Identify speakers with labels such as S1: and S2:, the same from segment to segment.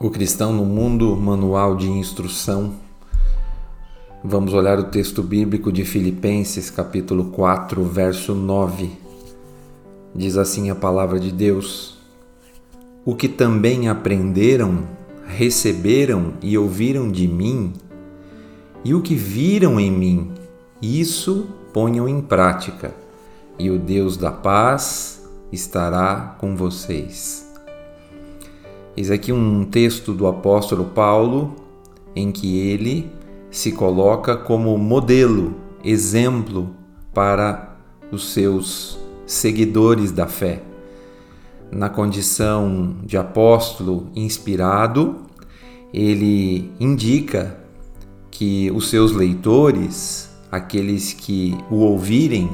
S1: O Cristão no Mundo, Manual de Instrução. Vamos olhar o texto bíblico de Filipenses, capítulo 4, verso 9. Diz assim a palavra de Deus: O que também aprenderam, receberam e ouviram de mim, e o que viram em mim, isso ponham em prática, e o Deus da paz estará com vocês. Eis aqui um texto do apóstolo Paulo em que ele se coloca como modelo, exemplo para os seus seguidores da fé. Na condição de apóstolo inspirado, ele indica que os seus leitores, aqueles que o ouvirem,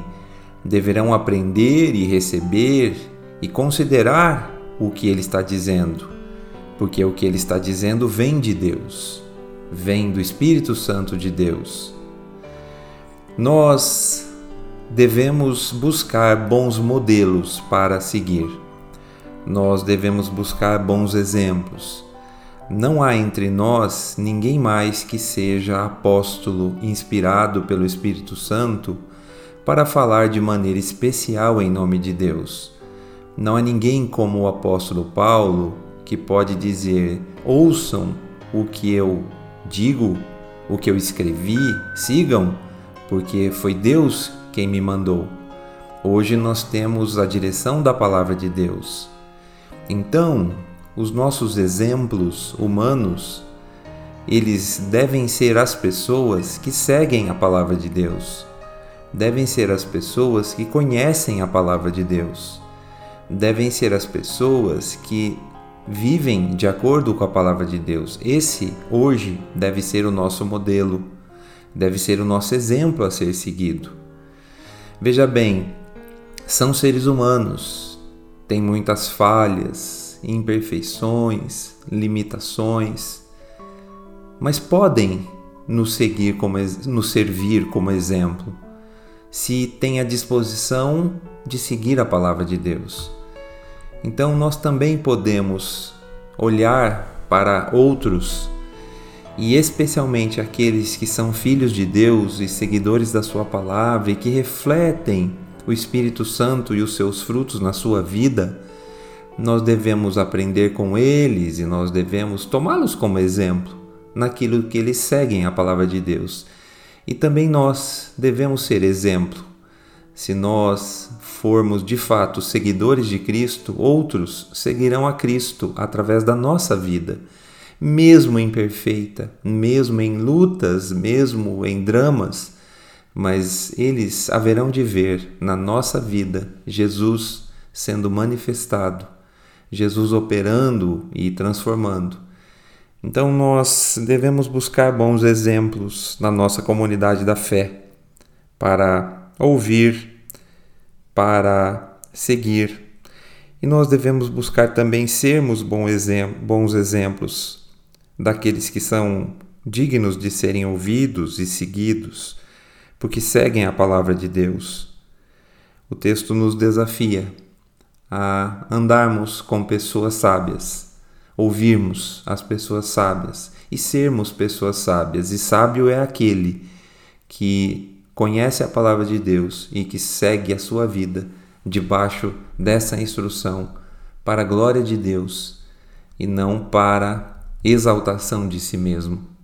S1: deverão aprender e receber e considerar o que ele está dizendo porque o que ele está dizendo vem de Deus, vem do Espírito Santo de Deus. Nós devemos buscar bons modelos para seguir. Nós devemos buscar bons exemplos. Não há entre nós ninguém mais que seja apóstolo inspirado pelo Espírito Santo para falar de maneira especial em nome de Deus. Não há ninguém como o apóstolo Paulo que pode dizer: ouçam o que eu digo, o que eu escrevi, sigam, porque foi Deus quem me mandou. Hoje nós temos a direção da palavra de Deus. Então, os nossos exemplos humanos, eles devem ser as pessoas que seguem a palavra de Deus. Devem ser as pessoas que conhecem a palavra de Deus. Devem ser as pessoas que vivem de acordo com a palavra de Deus. Esse hoje deve ser o nosso modelo, deve ser o nosso exemplo a ser seguido. Veja bem, são seres humanos, têm muitas falhas, imperfeições, limitações, mas podem nos seguir como nos servir como exemplo, se têm a disposição de seguir a palavra de Deus. Então nós também podemos olhar para outros e especialmente aqueles que são filhos de Deus e seguidores da Sua palavra e que refletem o Espírito Santo e os seus frutos na sua vida, nós devemos aprender com eles e nós devemos tomá-los como exemplo naquilo que eles seguem a palavra de Deus. E também nós devemos ser exemplo se nós formos de fato seguidores de Cristo, outros seguirão a Cristo através da nossa vida, mesmo imperfeita, mesmo em lutas, mesmo em dramas, mas eles haverão de ver na nossa vida Jesus sendo manifestado, Jesus operando e transformando. Então nós devemos buscar bons exemplos na nossa comunidade da fé para ouvir, para seguir. E nós devemos buscar também sermos bons exemplos daqueles que são dignos de serem ouvidos e seguidos, porque seguem a palavra de Deus. O texto nos desafia a andarmos com pessoas sábias, ouvirmos as pessoas sábias e sermos pessoas sábias. E sábio é aquele que conhece a palavra de Deus e que segue a sua vida debaixo dessa instrução para a glória de Deus e não para exaltação de si mesmo.